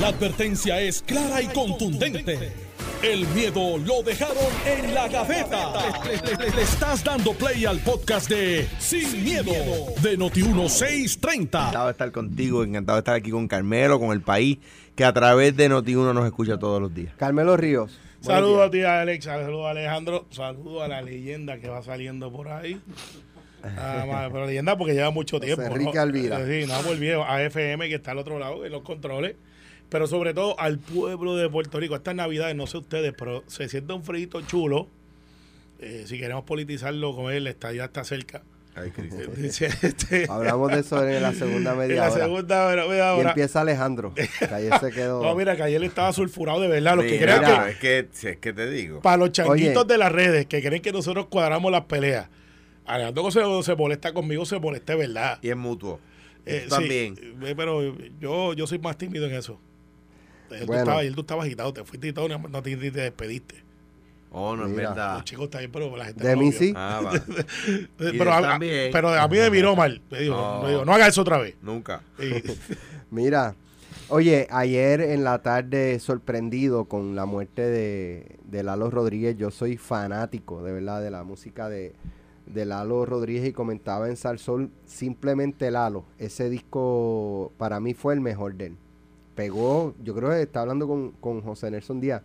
La advertencia es clara y contundente. El miedo lo dejaron en la gaveta. Le, le estás dando play al podcast de Sin, miedo, de Noti1630. Encantado de estar contigo, encantado de estar aquí con Carmelo, con el país, que a través de Noti1 nos escucha todos los días. Carmelo Ríos. Saludos a ti, Alex. Saludos a Alejandro. Saludos a la leyenda que va saliendo por ahí. Nada más, pero leyenda porque lleva mucho tiempo. Enrique ¿no? Alvira. Sí, no, volvió a FM que está al otro lado en los controles. Pero sobre todo al pueblo de Puerto Rico. Estas navidades, no sé ustedes, pero se siente un frito chulo. Eh, si queremos politizarlo con él, está ya está cerca. Ay, Cristo. Dice, este, Hablamos de eso en la segunda en media la hora. segunda media y empieza Alejandro. Que ayer se quedó. No, mira, que ayer estaba sulfurado de verdad. Los que Mira, creen que, es que, si es que te digo. para los changuitos Oye. de las redes que creen que nosotros cuadramos las peleas. Alejandro se, se molesta conmigo, se molesta de verdad. Y es mutuo. Eh, también. sí, eh, pero yo, yo soy más tímido en eso. Ayer, tú Bueno. estabas, ayer tú estabas agitado, te fuiste agitado, no, no te, te despediste. Oh, no es Mira. verdad. Los chicos está bien, pero la gente De mí sí. Ah, va. Y Pero de a, también. pero a mí me miró mal. Me dijo, No. me dijo, no hagas eso otra vez. Nunca. Y- Mira, oye, ayer en la tarde sorprendido con la muerte de, de Lalo Rodríguez. Yo soy fanático, de verdad, de la música de, de Lalo Rodríguez y comentaba en Salsol simplemente Lalo. Ese disco para mí fue el mejor de él. Pegó, yo creo que está hablando con, con José Nelson Díaz,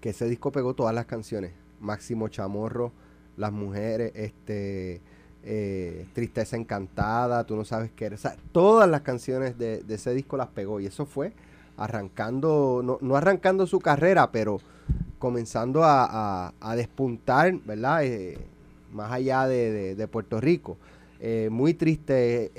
que ese disco pegó todas las canciones. Máximo Chamorro, Las Mujeres, este... eh, Tristeza Encantada, Tú no sabes qué. O sea, todas las canciones de, de ese disco las pegó. Y eso fue arrancando, no, no arrancando su carrera, pero comenzando a, a- despuntar, ¿verdad? Eh, más allá de, de- Puerto Rico. Eh, muy triste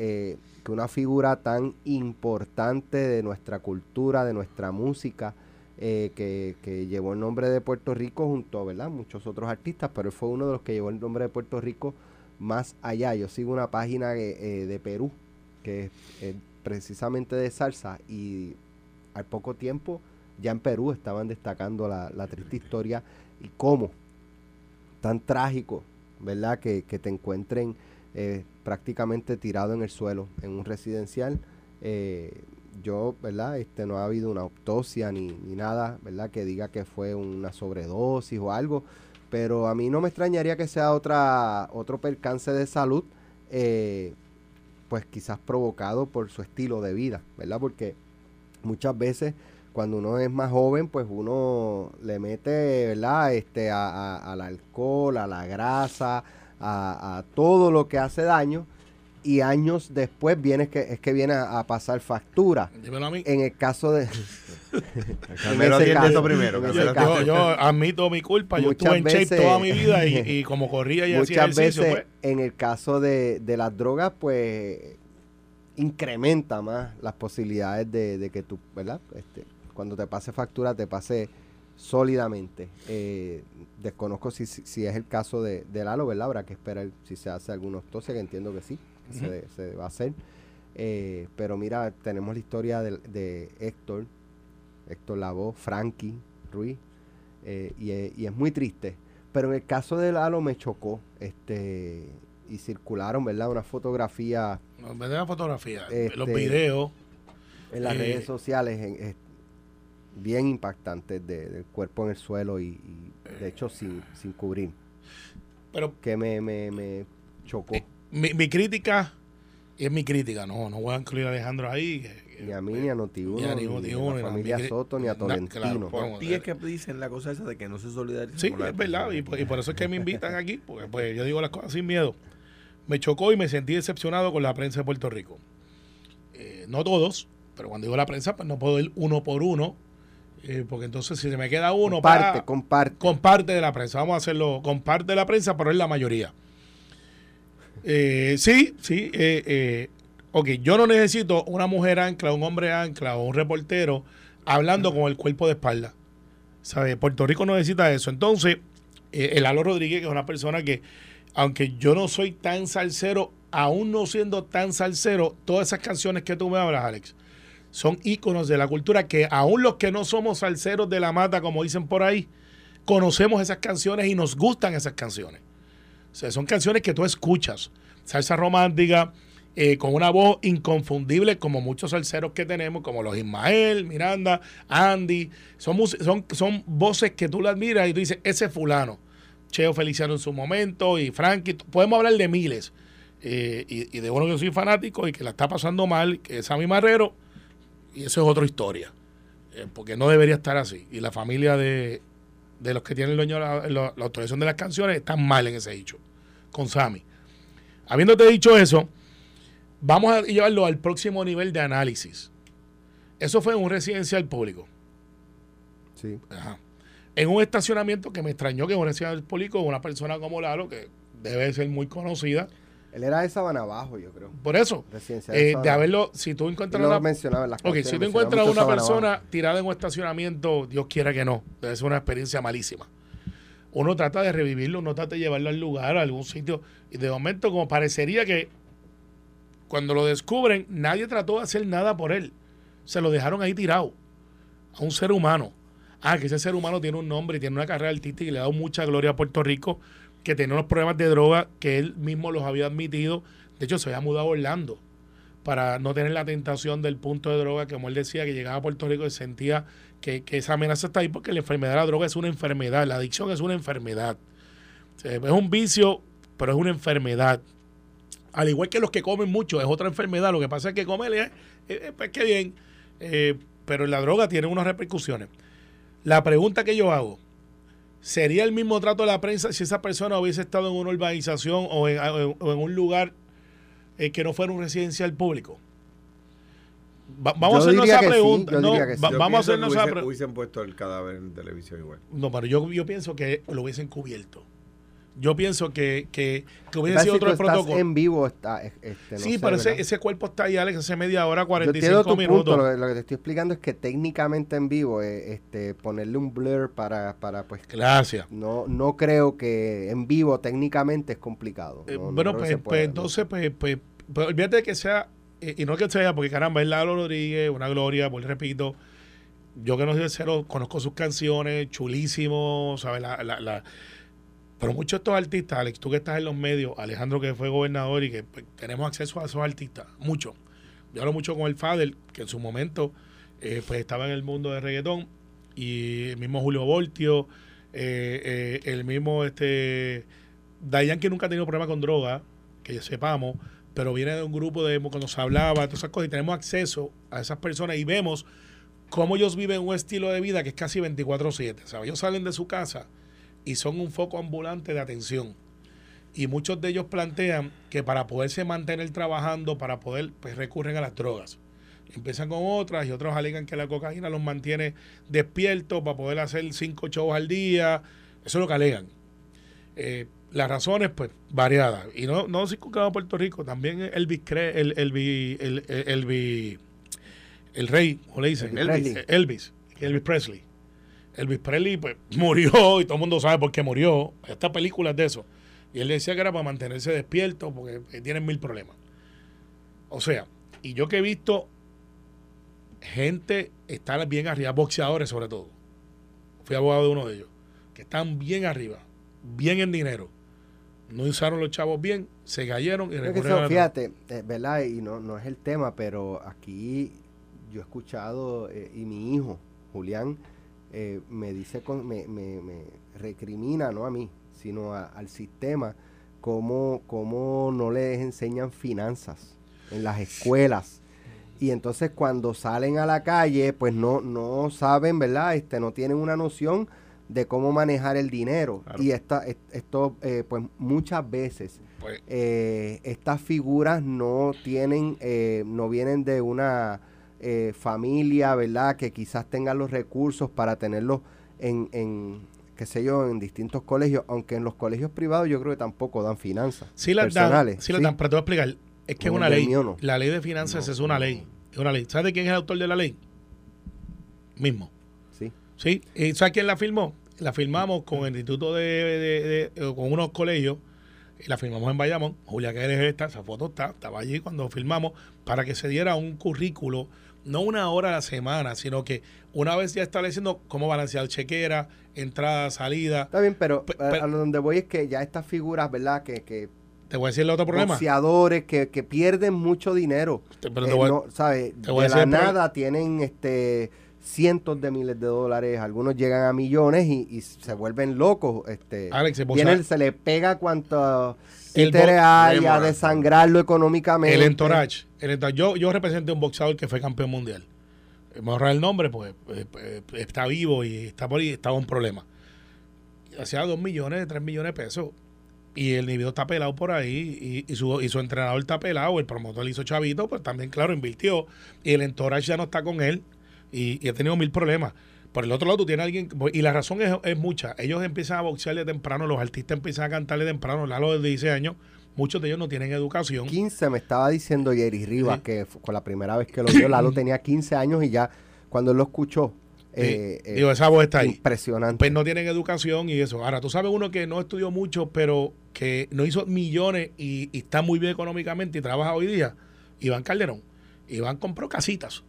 que una figura tan importante de nuestra cultura, de nuestra música, eh, que, llevó el nombre de Puerto Rico junto a ¿verdad? muchos otros artistas, pero él fue uno de los que llevó el nombre de Puerto Rico más allá. Yo sigo una página eh, eh, de Perú, que es precisamente de salsa, y al poco tiempo ya en Perú estaban destacando la, triste historia y cómo tan trágico, ¿verdad? Que te encuentren eh, prácticamente tirado en el suelo en un residencial. Eh, yo, ¿verdad? Este, no ha habido una autopsia ni, ni nada, ¿verdad? Que diga que fue una sobredosis o algo. Pero a mí no me extrañaría que sea otra, otro percance de salud, eh, pues quizás provocado por su estilo de vida, ¿verdad? Porque muchas veces cuando uno es más joven, pues uno le mete, ¿verdad? Este, al alcohol, a la grasa, a, a todo lo que hace daño. Y años después viene que, es que viene a, a pasar factura. dímelo a mí. En el caso de... Carmelo atiende eso primero. Yo, yo admito mi culpa. Yo estuve en shape veces- toda mi vida y, y como corría y hacía muchas ejercicio, veces pues, en el caso de, de las drogas, pues incrementa más las posibilidades de, de que tú, ¿verdad? Este, cuando te pase factura, te pase sólidamente. Eh, desconozco si, si, si es el caso de, de Lalo, ¿verdad? Habrá que esperar si se hace alguna autopsia, que entiendo que sí, que se, se va a hacer. Eh, pero mira, tenemos la historia de, de Héctor, Héctor Lavoe, Frankie Ruiz, eh, y, es- y es muy triste. Pero en el caso de Lalo me chocó, este, y circularon, ¿verdad? Una fotografía no, en vez de la fotografía, Este- los videos. en las redes sociales en- es bien impactantes de- del cuerpo en el suelo y, y, de hecho sin, sin cubrir, Pero que me, me, me chocó. Eh, mi, mi crítica, y es mi crítica, no, no voy a incluir a Alejandro ahí. que- ni a mí, ni a Notiuno, ni a ni, a la familia Soto, ni a Tolentino. claro, Por ti es que dicen la cosa esa de que no se solidarizan Sí, es verdad, y por, y por eso es que me invitan aquí, porque pues, yo digo las cosas sin miedo. Me chocó y me sentí decepcionado con la prensa de Puerto Rico. Eh, no todos, pero cuando digo la prensa, pues no puedo ir uno por uno, eh, porque entonces si se me queda uno, comparte, pa- comparte. con parte de la prensa. Vamos a hacerlo con parte de la prensa, pero es la mayoría. Eh, sí, sí. Eh, eh, ok, yo no necesito una mujer ancla, un hombre ancla o un reportero hablando con el cuerpo de espalda. ¿Sabe? Puerto Rico no necesita eso. Entonces, eh, el Alo Rodríguez, que es una persona que, aunque yo no soy tan salsero, aún no siendo tan salsero, todas esas canciones que tú me hablas, Alex, son íconos de la cultura que aún los que no somos salseros de la mata, como dicen por ahí, conocemos esas canciones y nos gustan esas canciones. O sea, son canciones que tú escuchas. Salsa romántica, eh, con una voz inconfundible como muchos salseros que tenemos, como los Ismael, Miranda, Andy. Son, son, son voces que tú las miras y tú dices, ese es fulano. Cheo Feliciano en su momento y Frankie. Podemos hablar de miles. Eh, y, de uno que soy fanático y que la está pasando mal, que es Sammy Marrero. Y eso es otra historia. Eh, porque no debería estar así. Y la familia de, de los que tienen el dueño la, la- la autorización de las canciones están mal en ese hecho. Con Sammy. Habiéndote dicho eso, vamos a llevarlo al próximo nivel de análisis. Eso fue en un residencial público. Sí. Ajá. En un estacionamiento que me extrañó que en un residencial público una persona como Lalo, que debe ser muy conocida, Él era de Sabana Abajo, yo creo. por eso, Residencial eh, de haberlo, si tú encuentras una, mencionaba en las si tú encuentras una Abajo. persona tirada en un estacionamiento, Dios quiera que no, debe ser una experiencia malísima. Uno trata de revivirlo, uno trata de llevarlo al lugar, a algún sitio, y de momento como parecería que cuando lo descubren, nadie trató de hacer nada por él. Se lo dejaron ahí tirado, a un ser humano. Ah, que ese ser humano tiene un nombre y tiene una carrera artística y le ha dado mucha gloria a Puerto Rico, que tenía unos problemas de droga que él mismo los había admitido. De hecho, se había mudado a Orlando para no tener la tentación del punto de droga, que como él decía, que llegaba a Puerto Rico y sentía que, que esa amenaza está ahí porque la enfermedad de la droga es una enfermedad, la adicción es una enfermedad. Es un vicio, pero es una enfermedad. Al igual que los que comen mucho, es otra enfermedad. Lo que pasa es que comer es, es- es- bien, eh, pero la droga tiene unas repercusiones. La pregunta que yo hago, ¿sería el mismo trato de la prensa si esa persona hubiese estado en una urbanización o en, o en un lugar eh, que no fuera un residencial público? Va- vamos Yo a hacernos esa que sí, pregunta. yo no, sí. va- vamos a hacernos esa hubiesen, pregunta. hubiesen puesto el cadáver en televisión igual. No, pero yo, yo pienso que lo hubiesen cubierto. Yo pienso que, que, que hubiese sido otro protocolo. en vivo está, es- este, no sí, sé, pero ese, ese cuerpo está ahí, Alex, hace media hora, Yo 45 entiendo tu minutos. punto, lo, lo que te estoy explicando es que técnicamente en vivo, eh, este, ponerle un blur para, para pues, Gracias. no, no creo que en vivo técnicamente es complicado. Eh, No- no bueno, que pues, se pues, ¿no? entonces, pues, pues, pues, olvídate de que sea, eh, y no que sea, porque caramba, es Lalo Rodríguez, una gloria, pues repito, yo que no soy de cero, conozco sus canciones, chulísimo, ¿sabes? La, la, la- pero muchos de estos artistas, Alex, tú que estás en los medios, Alejandro que fue gobernador y que pues, tenemos acceso a esos artistas, mucho. Yo hablo mucho con el Fader, que en su momento eh, pues estaba en el mundo de reggaetón, y el mismo Julio Voltio, eh, eh, el mismo este Dayan que nunca ha tenido problema con droga, que sepamos, pero viene de un grupo de cuando se hablaba, todas esas cosas, y tenemos acceso a esas personas y vemos cómo ellos viven un estilo de vida que es casi 24/7. ¿sabes? Ellos salen de su casa y son un foco ambulante de atención. Y muchos de ellos plantean que para poderse mantener trabajando, para poder, pues recurren a las drogas. Empiezan con otras y otros alegan que la cocaína los mantiene despiertos para poder hacer cinco shows al día. Eso es lo que alegan. Eh, las razones, pues, variadas. Y no, no circunscrito a Puerto Rico, también Elvis, Cre- el, Elvis, el, el, Elvis- el rey, ¿cómo le dicen? Elvis. Elvis, Elvis Presley. Elvis Presley, pues, murió y todo el mundo sabe por qué murió. Esta película es de eso. Y él decía que era para mantenerse despierto porque eh, tienen mil problemas. O sea, y yo que he visto gente estar bien arriba, boxeadores sobre todo. Fui abogado de uno de ellos, que están bien arriba, bien en dinero. No usaron los chavos bien, se cayeron y recurrieron fíjate, eh, ¿verdad? Y no, no es el tema, pero aquí yo he escuchado, eh, y mi hijo, Julián, eh, me dice, con- me, me, me recrimina, no a mí, sino a- al sistema, cómo, cómo no les enseñan finanzas en las escuelas. Y entonces cuando salen a la calle, pues no, no saben, ¿verdad? Este, no tienen una noción de cómo manejar el dinero. Claro. Y esta, est- esto, eh, pues muchas veces Pues, eh, estas figuras no tienen, eh, no vienen de una eh, familia, ¿verdad? Que quizás tengan los recursos para tenerlos en, en, qué sé yo, en distintos colegios, aunque en los colegios privados yo creo que tampoco dan finanzas. sí las dan, sí las dan, pero te voy a explicar. Es que es una ley. no. La ley de finanzas No, es una ley. Es una ley. ¿Sabes de quién es el autor de la ley? Mismo. Sí. Sí, ¿y sabes quién la firmó? La firmamos con el Instituto de, de- de- con unos colegios, la firmamos en Bayamón. Julia que eres esta, esa foto está, estaba allí cuando firmamos, para que se diera un currículo, no una hora a la semana, sino que una vez ya estableciendo cómo balancear chequera, entrada, salida. Está bien, pero Pe- a- a, donde voy es que ya estas figuras, ¿verdad? Que, que Te voy a decir el otro problema. boxeadores que, que pierden mucho dinero. Pero te Eh, voy no, ¿sabes? te voy a de la decir nada tienen este cientos de miles de dólares, algunos llegan a millones y, y se vuelven locos. Este, Alex, se le pega cuanto El títeres bo- hay a desangrarlo económicamente. El entourage. El entourage. Yo, yo representé a un boxeador que fue campeón mundial. Me ahorrar el nombre, pues eh, eh, está vivo y está por ahí, estaba un problema. Hacía dos millones, tres millones de pesos. Y el individuo está pelado por ahí y, y su, y su entrenador está pelado, el promotor le hizo chavito, pues también, claro, invirtió. Y el entourage ya no está con él y, y ha tenido mil problemas. Por el otro lado, tú tienes a alguien, y la razón es, es mucha. Ellos empiezan a boxearle temprano, los artistas empiezan a cantarle temprano, Lalo de 16 años, muchos de ellos no tienen educación. 15 me estaba diciendo Jerry Rivas Sí. que con la primera vez que lo vio, Lalo tenía 15 años y ya cuando él lo escuchó, eh, eh, Digo, esa voz está ahí. impresionante. Pues no tienen educación y eso. Ahora, tú sabes uno que no estudió mucho, pero que no hizo millones y, y está muy bien económicamente y trabaja hoy día. Iván Calderón. Iván compró casitas.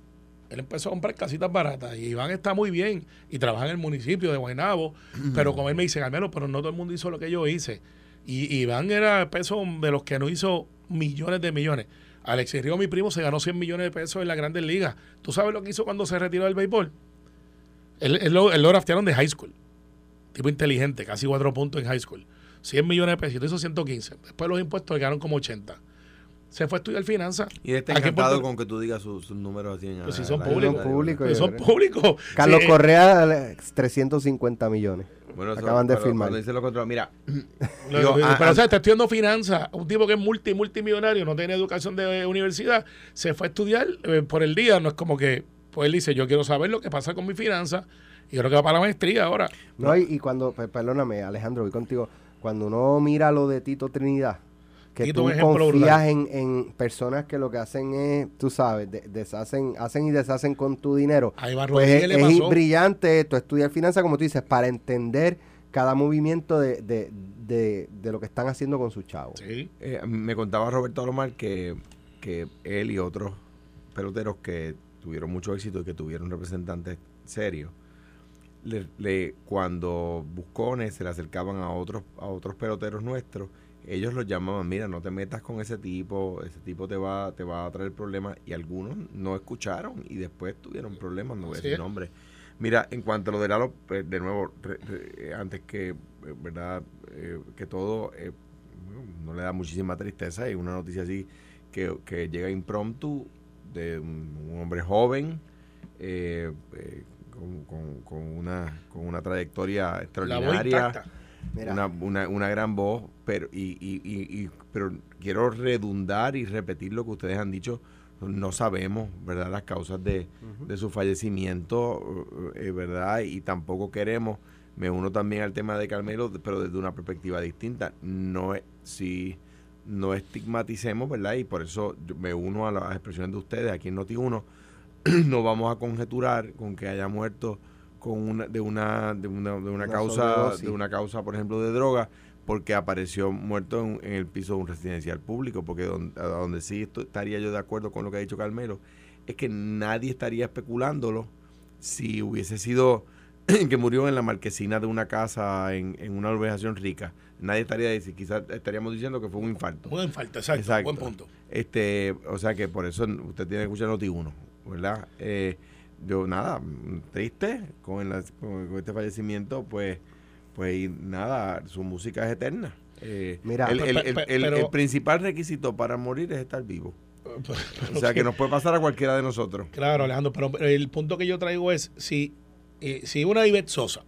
Él empezó a comprar casitas baratas y Iván está muy bien y trabaja en el municipio de Guaynabo. Pero como él me dice, Carmelo, pero no todo el mundo hizo lo que yo hice. Y Iván era el peso de los que no hizo millones de millones. Alexis Río, mi primo, se ganó 100 millones de pesos en las grandes ligas. ¿Tú sabes lo que hizo cuando se retiró del béisbol? Él, él lo, él lo draftearon de high school. Tipo inteligente, casi cuatro puntos en high school. 100 millones de pesos, hizo 115. Después los impuestos le quedaron como 80. Se fue a estudiar finanzas. Y está encantado Puerto- con que tú digas sus, sus números así en Pues si son públicos. a- Son públicos. Pues son. Carlos Sí, eh, Correa, eh, 350 millones. Bueno, eso- Acaban de firmar. lo contrario, mira, Lo- Digo, lo- a- pero o sea, está estudiando finanzas, un tipo que es multi, multimillonario, no tiene educación de universidad, se fue a estudiar eh, por el día, no es como que, pues él dice, yo quiero saber lo que pasa con mis finanzas, y creo que va para la maestría ahora. No, y, y cuando, pe- perdóname, Alejandro, voy contigo. Cuando uno mira lo de Tito Trinidad, que tú confías en, en personas que lo que hacen es, tú sabes, de- deshacen, hacen y deshacen con tu dinero. A Iván Pues es, le es brillante tú estudiar finanzas, como tú dices, para entender cada movimiento de, de, de, de lo que están haciendo con sus chavos. Sí. eh, me contaba Roberto Alomar que, que él y otros peloteros que tuvieron mucho éxito y que tuvieron representantes serios, le, le- cuando buscones se le acercaban a otros, a otros peloteros nuestros, ellos los llamaban, mira, no te metas con ese tipo, ese tipo te va, te va a traer problemas, y algunos no escucharon y después tuvieron problemas, no voy a decir. Mira, en cuanto a lo de Lalo, pues, de nuevo, re- re- antes que, eh, ¿verdad? Eh, que todo, eh, no le da muchísima tristeza y una noticia así que, que llega impromptu de un, un hombre joven eh, eh, con, con- con una, con una trayectoria extraordinaria. Una, una, una gran voz, pero y, y, y, y- pero quiero redundar y repetir lo que ustedes han dicho. No sabemos, ¿verdad?, las causas de, de su fallecimiento, eh, ¿verdad? Y tampoco queremos, me uno también al tema de Carmelo, pero desde una perspectiva distinta. No es, si no estigmaticemos, ¿verdad? Y por eso yo me uno a las expresiones de ustedes aquí en Noti1, no vamos a conjeturar con que haya muerto con una, de una de una, de una Una causa sobredosis. de una causa por ejemplo de droga porque apareció muerto en, en el piso de un residencial público porque don- a donde sí esto- estaría yo de acuerdo con lo que ha dicho Carmelo es que nadie estaría especulándolo si hubiese sido que murió en la marquesina de una casa en, en una urbanización rica nadie estaría diciendo quizás estaríamos diciendo que fue un infarto falta, exacto, Exacto. Buen punto. este, o sea que por eso usted tiene que escuchar Noti 1, ¿verdad? Eh, yo nada, triste con, este fallecimiento, pues, pues y nada, su música es eterna. Eh, Mira, el, el- pe- el- pe- el- pero- el principal requisito para morir es estar vivo. O sea que nos puede pasar a cualquiera de nosotros. Claro, Alejandro, pero el punto que yo traigo es, si, eh, si una Ivette Sosa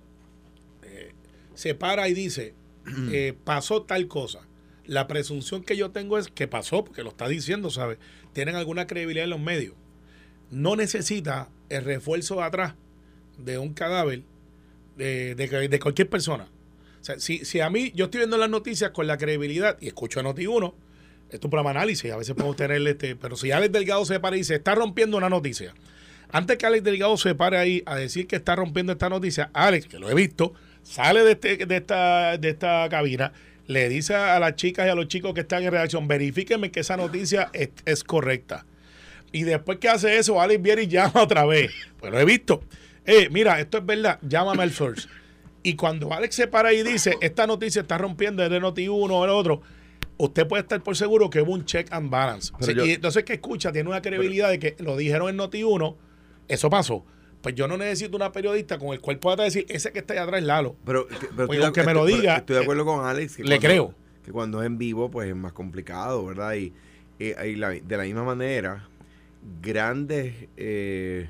eh, se para y dice, eh, pasó tal cosa, la presunción que yo tengo es que pasó, porque lo está diciendo, ¿sabes? Tienen alguna credibilidad en los medios. No necesita el refuerzo de atrás de un cadáver de, de- cualquier persona. O sea, si, si a mí, yo estoy viendo las noticias con la credibilidad y escucho a Noti1, esto es un programa análisis, a veces podemos tener este, pero si Alex Delgado se para y se está rompiendo una noticia, antes que Alex Delgado se pare ahí a decir que está rompiendo esta noticia, Alex, que lo he visto, sale de, este, de, esta, de esta cabina, le dice a las chicas y a los chicos que están en redacción, verifíquenme que esa noticia es, es correcta. Y después que hace eso, Alex viene y llama otra vez. Pues lo he visto. Eh, mira, esto es verdad, llámame al source. Y cuando Alex se para y dice, esta noticia está rompiendo, es de Noti1 o el otro, usted puede estar por seguro que hubo un check and balance. Sí, yo- y entonces que escucha, tiene una credibilidad de que lo dijeron en Noti1, eso pasó. Pues yo no necesito una periodista con el cual pueda decir, ese que está allá atrás es Lalo. Pero, pero Pues aunque me lo diga, Estoy de eh, acuerdo con Alex. Que le cuando- creo. Que cuando es en vivo, pues es más complicado, ¿verdad? Y, eh, y la- de la misma manera, grandes. eh,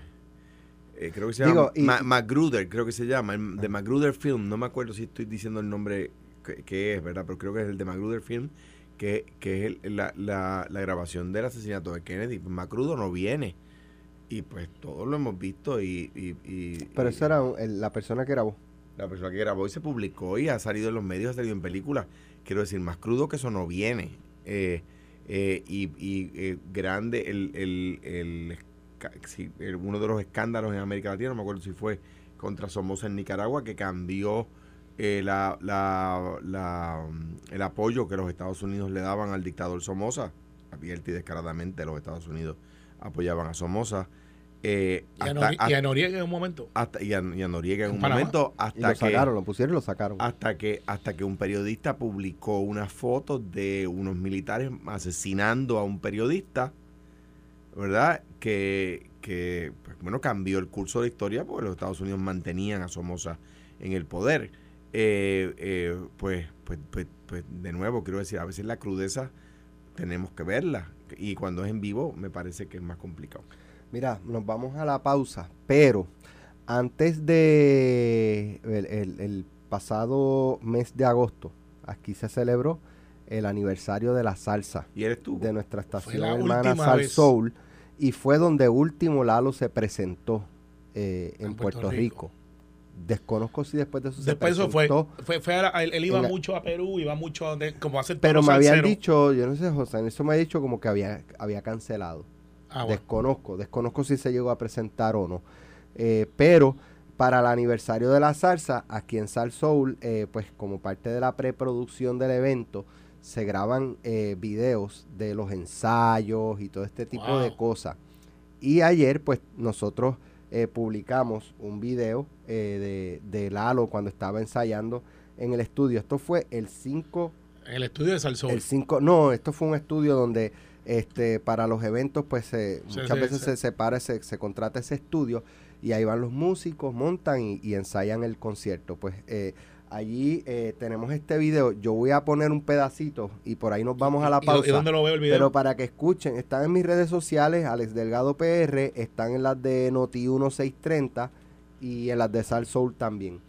eh, creo que se llama. Digo, y- Ma- Magruder, creo que se llama. el de Magruder Film. No me acuerdo si estoy diciendo el nombre que, que es, ¿verdad? Pero creo que es el de Magruder Film. Que, que es el- la, la, la grabación del asesinato de Kennedy. Magruder no viene. Y pues todos lo hemos visto. Y, y, y- Pero eso era el- la persona que grabó. la persona que grabó y se publicó y ha salido en los medios, ha salido en películas. Quiero decir, más crudo que eso no viene. Eh, eh, y y, eh, grande, el, el, el uno de los escándalos en América Latina, no me acuerdo si fue contra Somoza en Nicaragua, que cambió eh, la, la, la, mm, el apoyo que los Estados Unidos le daban al dictador Somoza. Abierta y descaradamente los Estados Unidos apoyaban a Somoza. Eh, Y a, hasta- y Noriega en un momento. hasta- y a, y a Noriega en En un Panamá. momento Y hasta lo que sacaron, lo pusieron y lo sacaron. hasta que hasta que un periodista publicó una foto de unos militares asesinando a un periodista verdad que, que pues, bueno cambió el curso de la historia porque los Estados Unidos mantenían a Somoza en el poder Eh, eh, pues, pues pues pues de nuevo quiero decir a veces la crudeza tenemos que verla y cuando es en vivo me parece que es más complicado Mira, nos vamos a la pausa, pero antes de el, el- el pasado mes de agosto, aquí se celebró el aniversario de la salsa y eres tú de nuestra estación la hermana Sal vez. Soul y fue donde último Lalo se presentó eh, en, En Puerto, Puerto Rico. Desconozco si después de eso Después se eso fue, presentó, fue, fue a la- él, él iba mucho a Perú, iba mucho a donde, como hace pero me habían dicho, yo no sé, José, en eso me ha dicho como que había, había cancelado. Ah, bueno. Desconozco, desconozco si se llegó a presentar o no. Eh, pero para el aniversario de la salsa, aquí en Sal Soul, eh, pues como parte de la preproducción del evento, se graban eh, videos de los ensayos y todo este tipo de cosas. Y ayer, pues nosotros publicamos un video de, de Lalo cuando estaba ensayando en el estudio. Esto fue el 5 En el estudio de Salsón. el 5, no, esto fue un estudio donde este para los eventos pues se, Sí, muchas sí, veces sí. se separa, se, se contrata ese estudio y ahí van los músicos, montan y, y ensayan el concierto. Pues eh, allí eh, tenemos este video, yo voy a poner un pedacito y por ahí nos vamos a la ¿Y- y- pausa. ¿Y dónde lo veo el video? Pero para que escuchen, están en mis redes sociales, Alex Delgado PR, están en las de Noti 1630 y en las de Sal Soul también.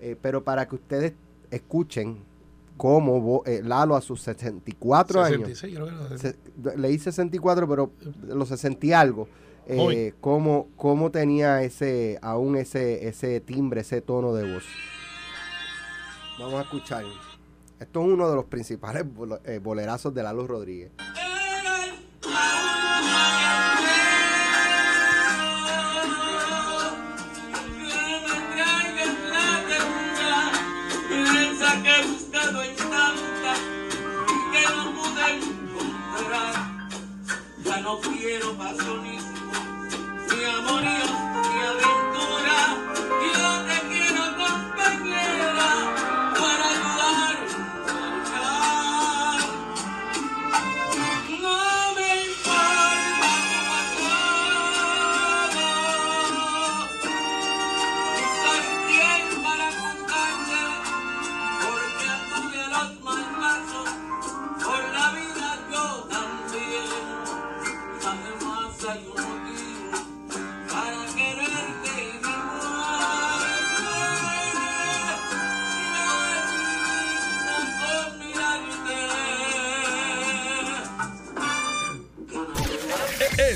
Eh, pero para que ustedes escuchen cómo eh, Lalo a sus 64 años, 66, creo que se- leí 64, pero los 60 y algo, eh, cómo, cómo tenía ese, aún ese, ese timbre, ese tono de voz. Vamos a escuchar. Esto es uno de los principales eh, bolerazos de Lalo Rodríguez. Quiero pasionismo, ni amorío, ni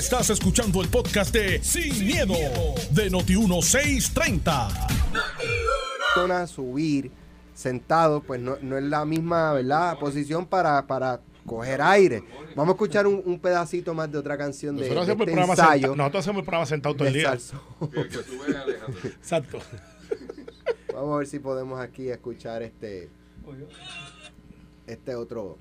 Estás escuchando el podcast de Sin, miedo, de Noti1630. persona subir sentado, pues no, no es la misma, ¿verdad? Posición para, para coger aire. Vamos a escuchar un, un pedacito más de otra canción de, Nosotros de hacemos, el este programa ensayo senta- nosotros hacemos el programa sentado todo el día. Exacto. Vamos a ver si podemos aquí escuchar este este otro.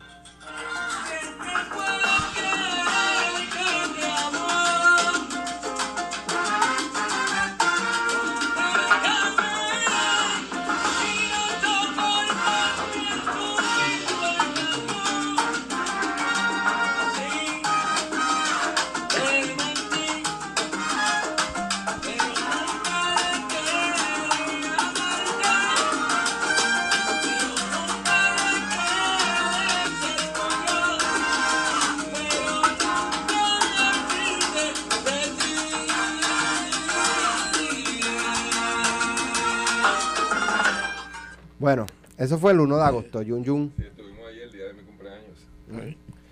Bueno, eso fue el 1 de agosto, Yun Yun. Sí, estuvimos ahí el día de mi cumpleaños.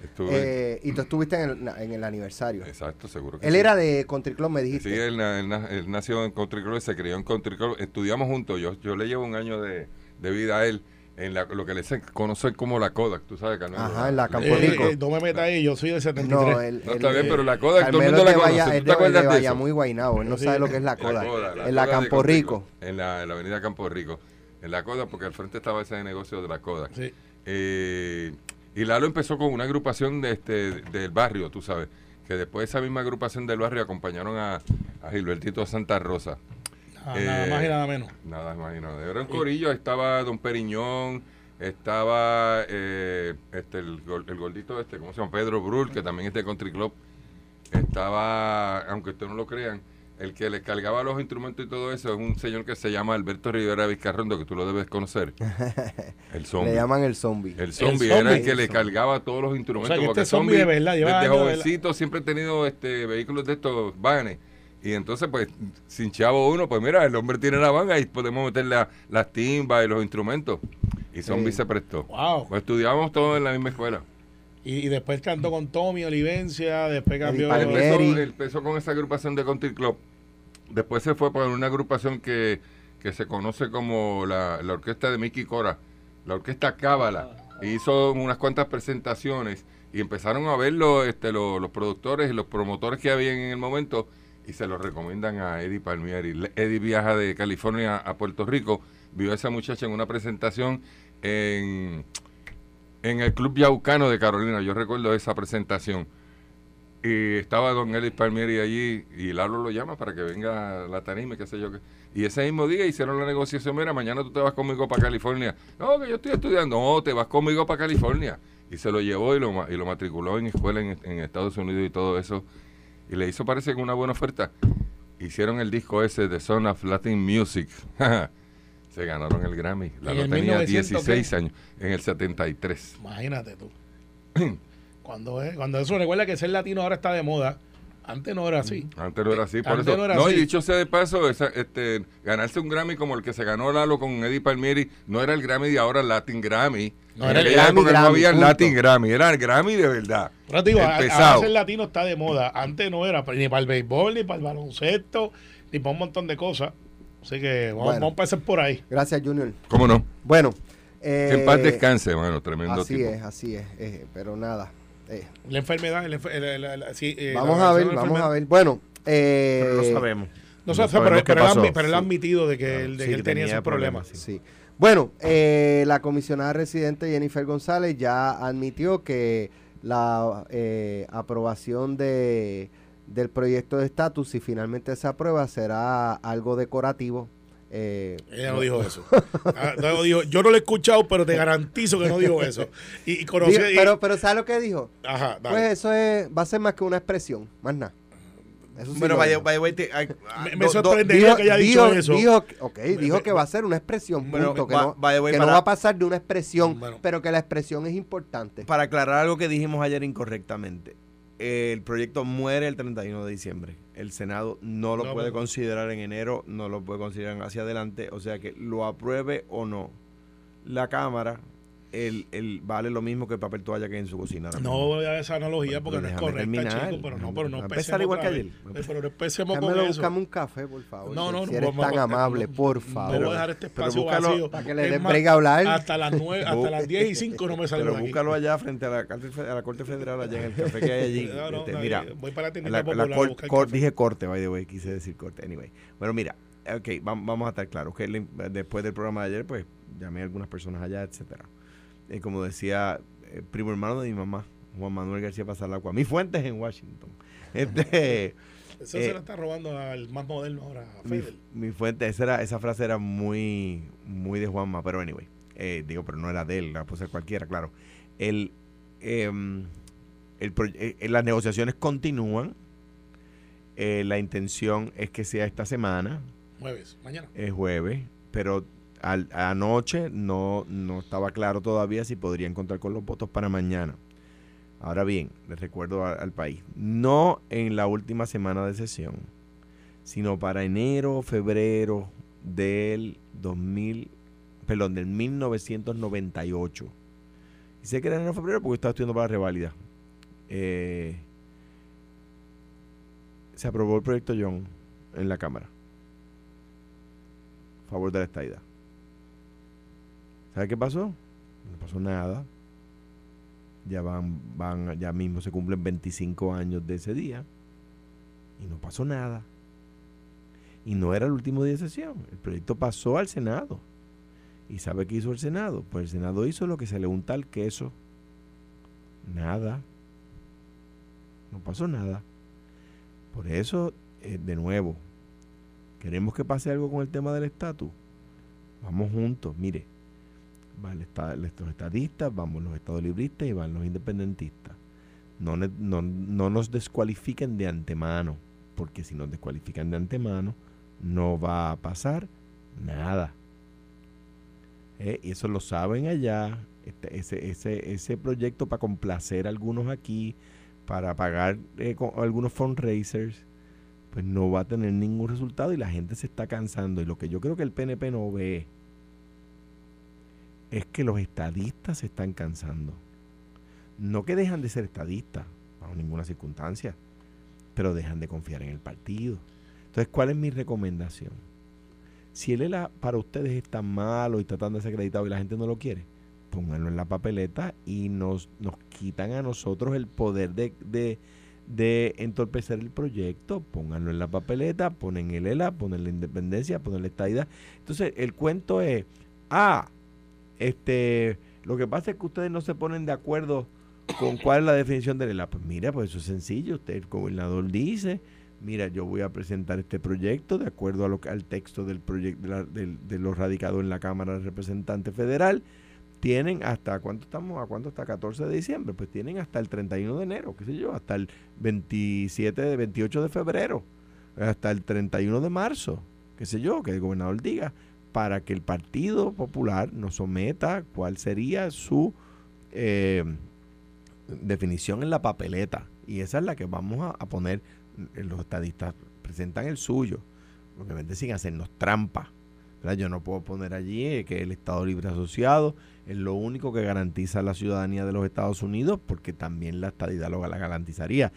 Estuve. Eh, y tú estuviste en el, en el aniversario. Exacto, seguro que Él sí. era de Country Club, me dijiste. Sí, él, na- él na- él nació en Country Club, se crió en Country Club. Estudiamos juntos. Yo, yo le llevo un año de, de vida a él en la- lo que le se conoce como la Kodak, tú sabes, Carmelo. Ajá, en la Campo Eh, Rico. eh, no me metas ahí, yo soy del 73. No, él, No, él- está bien, eh, pero la Kodak, todo el Carmelo mundo la de conoce. Vaya- ¿Tú es te de, acuerdas de de eso? Bayamón y Guaynabo. Él no Sí. sabe lo que es la La coda. Kodak, la en la Kodak de Campo Rico. En la, en la avenida Campo Rico. En la Kodak, porque al frente estaba ese negocio de la. Sí. Eh, y Lalo empezó con una agrupación de este, del barrio, tú sabes, que después de esa misma agrupación del barrio acompañaron a, a Gilbertito Santa Rosa. Ah, nada Eh, más y nada menos. Nada más y nada. Era un corillo, estaba Don Periñón, estaba eh, este, el, el gordito este, ¿cómo se llama? Pedro Brul, que también es de Country Club. Estaba, aunque ustedes no lo crean, el que le cargaba los instrumentos y todo eso es un señor que se llama Alberto Rivera Vizcarrondo, que tú lo debes conocer. El zombie. Le llaman el zombie. El zombie El era zombie. el que le El cargaba todos los instrumentos. O sea, que porque este zombie de verdad, lleva desde de jovencito siempre he tenido este vehículos de estos vanes. Y entonces, pues, sin chavo uno, pues mira, el hombre tiene la van y podemos meter la- las timbas y los instrumentos. Y Zombie Sí. se prestó. Wow. Pues estudiábamos todos en la misma escuela. Y, y después cantó con Tommy Olivencia, después cambió. Él empezó, con esa agrupación de Country Club. Después se fue por una agrupación que, que se conoce como la, la orquesta de Mickey Cora, la orquesta Cábala. Hizo unas cuantas presentaciones y empezaron a verlo este, lo- los productores y los promotores que habían en el momento y se lo recomiendan a Eddie Palmieri. Eddie viaja de California a Puerto Rico, vio a esa muchacha en una presentación en, en el Club Yaucano de Carolina. Yo recuerdo esa presentación. Y estaba don Eddie Palmieri allí y Lalo lo llama para que venga la tarima, qué sé yo. qué. Y ese mismo día hicieron la negociación, mira, mañana tú te vas conmigo para California. No, que yo estoy estudiando. No, te vas conmigo para California. Y se lo llevó y lo, y lo matriculó en escuela en, en Estados Unidos y todo eso. Y le hizo, parece que una buena oferta. Hicieron el disco ese de Son of Latin Music. se ganaron el Grammy. Lalo el tenía 1900 16 años, en el 73. Imagínate tú. cuando, es, cuando eso recuerda que ser latino ahora está de moda. Antes no era así. Antes no era así, por Antes eso. no era No, y así. dicho sea de paso, esa, este, ganarse un Grammy como el que se ganó Lalo con Eddie Palmieri, no era el Grammy de ahora, el Latin Grammy. No, en era el Grammy, época no Grammy, había el. Latin Grammy, era el Grammy de verdad. Pero digo, El a- ahora ser latino está de moda. Antes no era ni para el béisbol, ni para el baloncesto, ni para un montón de cosas. Así que vamos, Bueno. vamos a empezar por ahí. Gracias, Junior. ¿Cómo no? Bueno. eh, que en paz descanse, mano, tremendo Así tipo. es, así es. eh, pero nada. eh, La enfermedad, la enfer- la- la- la- sí, eh, vamos la a ver, vamos a ver. Bueno, eh, Pero no sabemos. No, No sé, pero, sabemos pero él, ha admitido de que, él, de Sí, que él que tenía tenía problemas. problemas, Sí. Bueno, eh, la comisionada residente Jennifer González ya admitió que la eh, aprobación de, del proyecto de estatus, si finalmente se aprueba, será algo decorativo. Eh, Ella no dijo eso. Ah, no dijo, yo no lo he escuchado, pero te garantizo que no dijo eso. Y, y conocí. digo, y- pero, pero ¿sabes lo que dijo? ajá, dale. Pues eso es, va a ser más que una expresión, más nada. Eso sí Bueno, vaya, vaya, vaya, te- ay, ah, me, me do- do- sorprendería Dijo, que haya dijo- dicho eso. dijo que- ok, dijo que va a ser una expresión, Bueno, punto, que, va- no, va a pasar de una expresión, Bueno. pero que la expresión es importante. Para aclarar algo que dijimos ayer incorrectamente. El proyecto muere el 31 de diciembre. El Senado no lo No, puede pero- considerar en enero, no lo puede considerar hacia adelante. O sea que lo apruebe o no la Cámara, el, el vale lo mismo que el papel toalla que hay en su cocina. No voy a esa analogía porque no es correcta, terminar. chico. Pero no, pero no empecemos igual que ayer. Pero no empecemos con eso. búscame un café, por favor. No, no, si no, eres tan amable, por No favor. voy a dejar este espacio vacío. para que le den hablar. Hasta las, nueve, hasta las 10 y 5 no me salgo Pero búscalo allá frente a la, a la Corte Federal, allá en el café que hay allí. No, no, Este, no, mira, voy para la dije corte, by the way, quise decir corte. Anyway. Bueno, mira, ok, vam- vamos a estar claros que después del programa de ayer, pues llamé a algunas personas allá, etcétera. Eh, como decía, eh, primo hermano de mi mamá, Juan Manuel García Pasalacua. Mi fuente es en Washington. Este, Eso eh, se lo está robando al más moderno ahora, a mi, Fidel. mi fuente, esa, era, esa frase era muy, muy de Juanma, pero anyway, eh, digo, pero no era de él, la puede ser cualquiera, claro. El, em, el pro- eh, eh, las negociaciones continúan, eh, la intención es que sea esta semana, Jueves, mañana. es jueves, pero anoche no, no estaba claro todavía si podrían contar con los votos para mañana. Ahora bien, les recuerdo al país, no en la última semana de sesión, sino para enero, febrero del perdón, del 1998. Y sé que era en enero o febrero porque estaba estudiando para la reválida. Eh, se aprobó el proyecto John en la Cámara. A favor de la estadidad. ¿Sabe qué pasó? No pasó nada. Ya van, van, ya mismo se cumplen 25 años de ese día. Y no pasó nada. Y no era el último día de sesión. El proyecto pasó al Senado. ¿Y sabe qué hizo el Senado? Pues el Senado hizo lo que se le unta al queso. Nada. No pasó nada. Por eso, eh, de nuevo, queremos que pase algo con el tema del estatus. Vamos juntos. Mire, van los estadistas, vamos los estadolibristas y van los independentistas. No, no, no nos descualifiquen de antemano, porque si nos descualifican de antemano, no va a pasar nada. Eh, y eso lo saben allá. Este- ese, ese, ese proyecto para complacer a algunos aquí, para pagar eh, con algunos fundraisers, pues no va a tener ningún resultado y la gente se está cansando. Y lo que yo creo que el PNP no ve es que los estadistas se están cansando. No que dejan de ser estadistas, bajo ninguna circunstancia, pero dejan de confiar en el partido. Entonces, ¿cuál es mi recomendación? Si el ELA para ustedes es tan malo y está tan desacreditado y la gente no lo quiere, pónganlo en la papeleta y nos, nos quitan a nosotros el poder de, de, de entorpecer el proyecto. Pónganlo en la papeleta, ponen el ELA, ponen la independencia, ponen la estadidad. Entonces, el cuento es, ah, este, lo que pasa es que ustedes no se ponen de acuerdo con cuál es la definición del ELA. Pues mira, pues eso es sencillo. Usted, el gobernador dice, mira, yo voy a presentar este proyecto de acuerdo a lo al texto del proyecto de, la- del- de lo radicado en la Cámara de Representantes Federal. Tienen hasta, ¿cuánto estamos? ¿A cuánto está? 14 de diciembre. Pues tienen hasta el 31 de enero, qué sé yo, hasta el 27, de 28 de febrero, hasta el 31 de marzo, qué sé yo, que el gobernador diga, para que el Partido Popular nos someta cuál sería su eh, definición en la papeleta. Y esa es la que vamos a, poner. Los estadistas presentan el suyo, obviamente sin hacernos trampa. Yo no puedo poner allí eh, que el Estado Libre Asociado es lo único que garantiza la ciudadanía de los Estados Unidos, porque también la estadidad lo la garantizaría.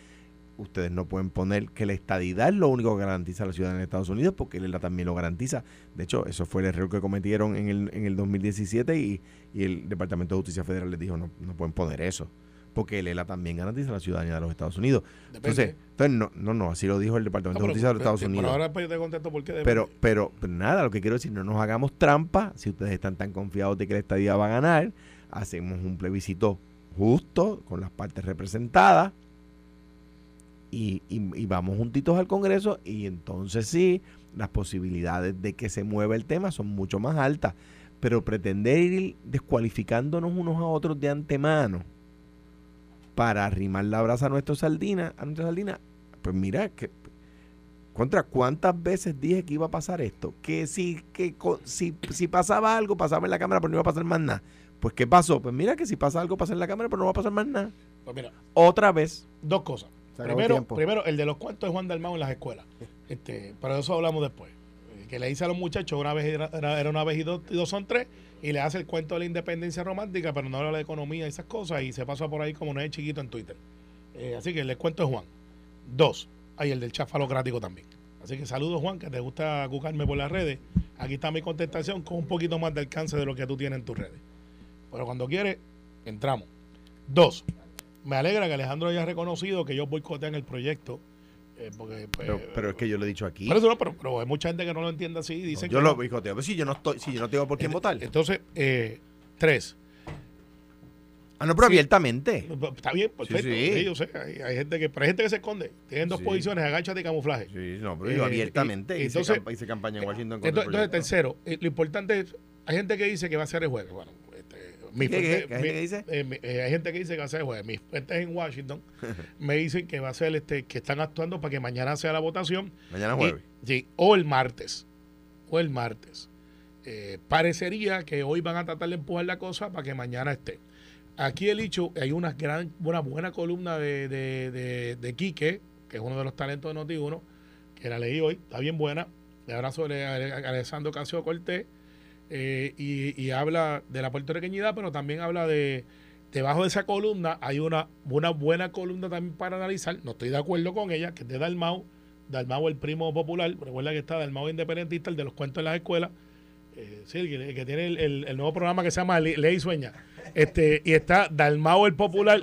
Ustedes no pueden poner que la estadidad es lo único que garantiza la ciudadanía de Estados Unidos, porque él también lo garantiza. De hecho, eso fue el error que cometieron en el, en el 2017 y, y el Departamento de Justicia Federal les dijo, no, no pueden poner eso, porque el ELA también garantiza la ciudadanía de los Estados Unidos. Entonces, entonces no, no, no, así lo dijo el Departamento de Justicia de los Estados Pero Unidos. ahora pues, yo te contesto por qué depende. Pero, pero, pero nada, lo que quiero decir, no nos hagamos trampa. Si ustedes están tan confiados de que la estadía va a ganar, hacemos un plebiscito justo, con las partes representadas, y, y- y vamos juntitos al Congreso, y entonces sí, las posibilidades de que se mueva el tema son mucho más altas. Pero pretender ir descualificándonos unos a otros de antemano para arrimar la brasa a nuestra sardina, a nuestra sardina, pues mira, que contra cuántas veces dije que iba a pasar esto, que si que si, si pasaba algo pasaba en la cámara pero no iba a pasar más nada. Pues qué pasó? Pues mira que si pasa algo pasa en la cámara pero no va a pasar más nada. Pues mira, Otra vez. dos cosas. Acabó el Primero, primero, el de los cuentos de Juan Dalmau en las escuelas. Este, pero de eso hablamos después. Que le dice a los muchachos, una vez era, era- una vez y dos, y dos son tres, y le hace el cuento de la independencia romántica, pero no habla de economía y esas cosas, y se pasa por ahí como no es chiquito en Twitter. Eh, así que el cuento de Juan. Dos, hay el del chat falocrático también. Así que saludos Juan, que te gusta cucarme por las redes. Aquí está mi contestación con un poquito más de alcance de lo que tú tienes en tus redes. Pero cuando quieres, entramos. Dos, me alegra que Alejandro haya reconocido que ellos boicotean el proyecto. eh, porque, pues, Pero, pero es que yo lo he dicho aquí. por eso no, pero, pero hay mucha gente que no lo entiende así. No, Dicen yo que lo no. boicoteo. Pero si yo no estoy, si yo no tengo por quién votar. Entonces, eh, tres. Ah, no, pero sí. abiertamente. Está bien, perfecto. sí. Sí, yo sé. Hay, hay gente que, pero hay gente que se esconde. Tienen dos posiciones, agáchate y camuflaje. Sí, no, pero Eh, yo abiertamente y- hice, entonces- campa- hice campaña en Washington contra Entonces, entonces, tercero, eh, lo importante es, hay gente que dice que va a ser el jueves. Bueno, mi ¿Qué, fuente- qué? ¿Qué hay gente que dice? eh, mi- eh, hay gente que dice que va a ser el jueves. Mis fuentes en Washington me dicen que va a ser este, que están actuando para que mañana sea la votación. Mañana Y- jueves. sí, o el martes. O el martes. Eh, parecería que hoy van a tratar de empujar la cosa para que mañana esté. Aquí el hecho, hay una gran, una buena columna de, de, de, de Quique, que es uno de los talentos de Noti1, que la leí hoy, está bien buena. Le abrazo a Alessandro Casio Cortés. Eh, y, y habla de la puertorriqueñidad, pero también habla de, debajo de esa columna hay una, una buena columna también para analizar, no estoy de acuerdo con ella, que es de Dalmau, Dalmau el primo popular, recuerda que está Dalmau independentista, el de los cuentos en las escuelas, eh, sí, el que, tiene el, el- nuevo programa que se llama Le- Ley y Sueña, este, y está Dalmau el popular,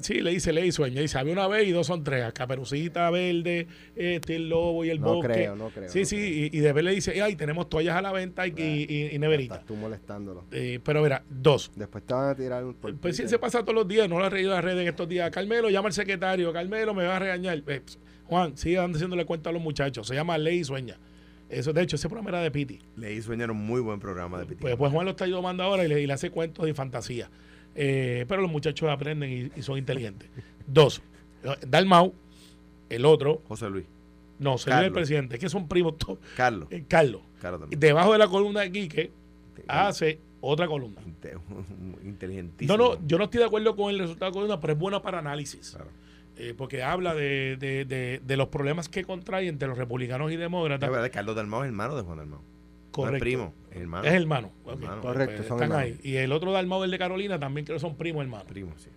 Sí, le dice ley y sueña. Dice, había una vez y dos son tres. Caperucita verde, este, el lobo y el No bosque. creo, no creo, Sí, no sí, creo. y, y de vez le dice, ay, tenemos toallas a la venta y, y, y- y neveritas. Estás tú molestándolo. Eh, pero mira, dos. Después te van a tirar un por Pues sí, se pasa todos los días, no lo ha reído las redes en estos días. Carmelo, llama al secretario. Carmelo, me va a regañar. Eh, pss, Juan, sigue dando- haciéndole cuenta a los muchachos. Se llama Ley y Sueña. Eso, de hecho, ese programa era de Piti. Leí Sueña era un muy buen programa de Pitín. Pues, pues Juan lo está tomando ahora y le, y le hace cuentos y fantasía. Eh, pero los muchachos aprenden y, y son inteligentes. Dos, Dalmau, el otro, José Luis. no, se el Carlos. presidente, es que son primos todos. Carlos. Eh, Carlos. Carlos también. Debajo de la columna de Quique hace otra columna. Inte- Inteligentísimo. No, no, yo no estoy de acuerdo con el resultado de la columna, pero es buena para análisis. Claro. Eh, porque habla de, de- de- de los problemas que contrae entre los republicanos y La demócratas. verdad, Carlos Dalmau es hermano de Juan Dalmau. No Correcto. es primo, es hermano. Es hermano. Hermano. pues, Correcto, pues, son están hermanos. ahí. Y el otro Dalmau, el de Carolina, también creo que son primos hermanos. Primo, sí.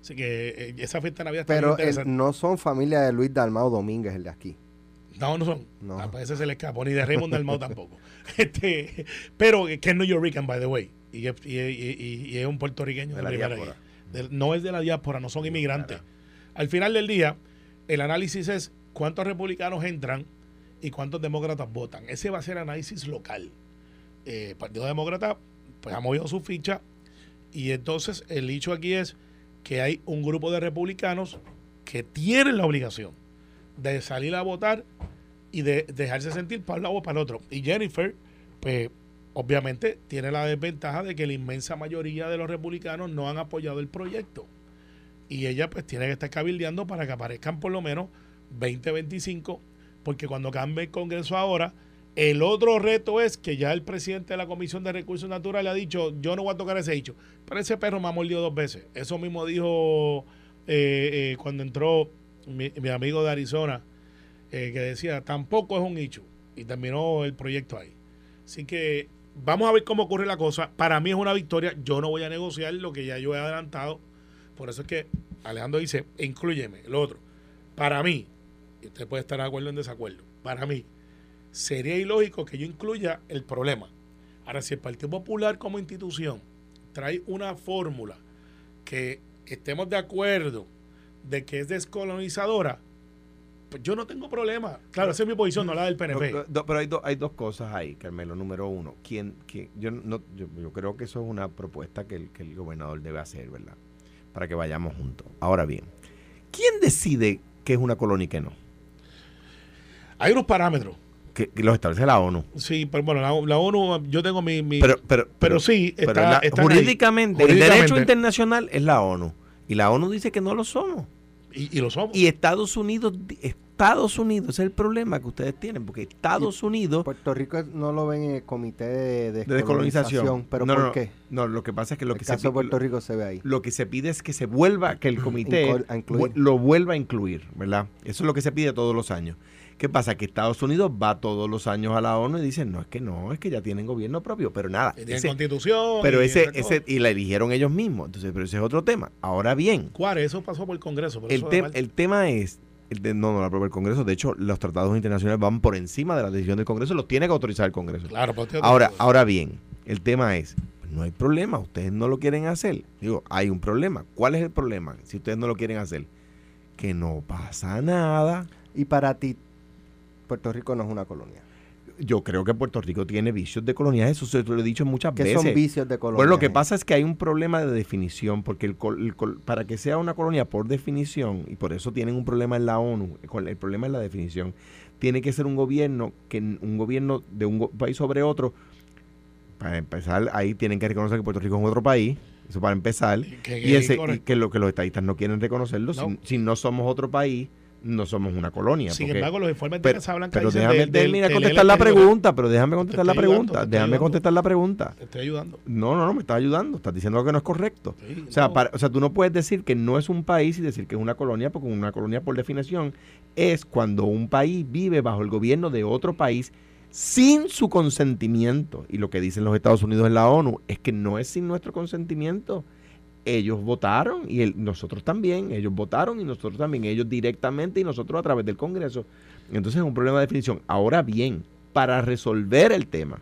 Así que eh, esa fiesta de Navidad está Pero el- no son familia de Luis Dalmau Domínguez, el de aquí. No, no son. No. Ah, pues ese se le escapó, ni de Raymond Dalmau tampoco. Este, pero que es New Yorkican, by the way. Y, es- y- y- y- y es un puertorriqueño De la diáspora. no es de la diáspora, no son inmigrantes. Al final del día, el análisis es cuántos republicanos entran y cuántos demócratas votan. Ese va a ser análisis local. Eh, el Partido Demócrata pues ha movido su ficha y entonces el hecho aquí es que hay un grupo de republicanos que tienen la obligación de salir a votar y de dejarse sentir para un lado o para el otro. Y Jennifer, pues obviamente tiene la desventaja de que la inmensa mayoría de los republicanos no han apoyado el proyecto. Y ella pues tiene que estar cabildeando para que aparezcan por lo menos 20, 25, porque cuando cambie el Congreso ahora, el otro reto es que ya el presidente de la Comisión de Recursos Naturales ha dicho, yo no voy a tocar ese hecho. Pero ese perro me ha mordido dos veces. Eso mismo dijo eh, eh, cuando entró mi, mi amigo de Arizona, eh, que decía, tampoco es un hecho. Y terminó el proyecto ahí. Así que vamos a ver cómo ocurre la cosa. Para mí es una victoria. Yo no voy a negociar lo que ya yo he adelantado. Por eso es que Alejandro dice, incluyeme. Lo otro, para mí, usted puede estar de acuerdo o en desacuerdo, para mí sería ilógico que yo incluya el problema. Ahora, si el Partido Popular como institución trae una fórmula que estemos de acuerdo de que es descolonizadora, pues yo no tengo problema. Claro, esa es mi posición, no la del PNP. Pero hay, do- hay dos cosas ahí, Carmelo. Número uno, ¿quién, quién- yo, no, yo creo que eso es una propuesta que el, que el gobernador debe hacer, ¿verdad? Para que vayamos juntos. Ahora bien, ¿quién decide qué es una colonia y qué no? Hay unos parámetros. Que, que los establece la ONU. Sí, pero bueno, la, la ONU, yo tengo mi... mi- Pero, pero, pero sí, pero está- la- están ahí. jurídicamente, el Jurídicamente. derecho internacional es la ONU. Y la ONU dice que no lo somos. y, y lo somos. Y Estados Unidos, Estados Unidos, ese es el problema que ustedes tienen, porque Estados Unidos Puerto Rico no lo ven en el comité de de descolonización. ¿Pero no, por no, qué? No, lo que pasa es que lo el que se caso de pi- Puerto Rico se ve ahí. lo que se pide es que se vuelva, que el comité lo vuelva a incluir, ¿verdad? Eso es lo que se pide todos los años. ¿Qué pasa? Que Estados Unidos va todos los años a la ONU y dicen, no, es que no, es que ya tienen gobierno propio, pero nada. Y tienen ese- constitución. pero y ese, ese, y la eligieron ellos mismos. Entonces, pero ese es otro tema. Ahora bien, ¿Cuál? Eso pasó por el Congreso. por el, eso te- el tema es, de- no, no la propia el Congreso, de hecho, los tratados internacionales van por encima de la decisión del Congreso, los tiene que autorizar el Congreso. Claro, Ahora, ahora bien, el tema es, no hay problema, ustedes no lo quieren hacer. Digo, hay un problema. ¿Cuál es el problema? Si ustedes no lo quieren hacer, que no pasa nada. Y para ti, Puerto Rico no es una colonia. Yo creo que Puerto Rico tiene vicios de colonial, eso se lo he dicho muchas ¿Qué veces. son vicios de colonia? Bueno, lo que pasa es que hay un problema de definición, porque el col- el para que sea una colonia por definición, y por eso tienen un problema en la ONU, el problema es la definición, tiene que ser un gobierno, que un gobierno de un país sobre otro, para empezar, ahí tienen que reconocer que Puerto Rico es otro país, eso para empezar, Y que- y, ese, y que lo que los estadistas no quieren reconocerlo, No. Si, si no somos otro país, no somos una colonia. Sin porque- embargo, los informes de pero, Casablanca pero dicen déjame del- de del contestar la pregunta, pero déjame contestar la ayudando, pregunta, déjame ayudando. contestar la pregunta. Te estoy ayudando. No, no, no, me estás ayudando. Estás diciendo algo que no es correcto. Sí, O sea, no. para- o sea, tú no puedes decir que no es un país y decir que es una colonia, porque una colonia, por definición, es cuando un país vive bajo el gobierno de otro país sin su consentimiento. Y lo que dicen los Estados Unidos en la ONU es que no es sin nuestro consentimiento. Ellos votaron y el- nosotros también. Ellos votaron y nosotros también. Ellos directamente y nosotros a través del Congreso. Entonces es un problema de definición. Ahora bien, para resolver el tema,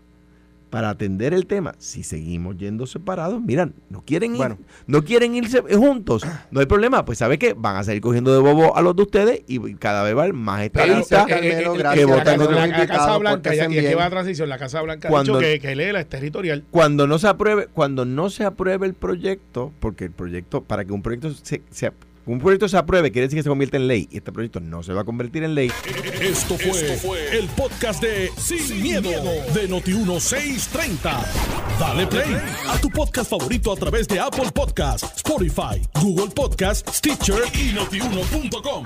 para atender el tema, si seguimos yendo separados, miran, no quieren ir, Bueno. no quieren irse juntos, no hay problema, pues sabe que van a seguir cogiendo de bobo a los de ustedes y cada vez va a haber más Pero estadistas eh, eh, que la, votan Casa- con la- la Casa Blanca, y, aquí va la transición, la Casa Blanca ha Cuando- dicho que, que léela, es territorial. cuando no se apruebe, cuando no se apruebe el proyecto, porque el proyecto, para que un proyecto se, se- un proyecto se apruebe, quiere decir que se convierte en ley. Y este proyecto no se va a convertir en ley. Esto fue, el podcast de Sin, miedo, de Noti1630. Dale play a tu podcast favorito a través de Apple Podcasts, Spotify, Google Podcasts, Stitcher y notiuno.com.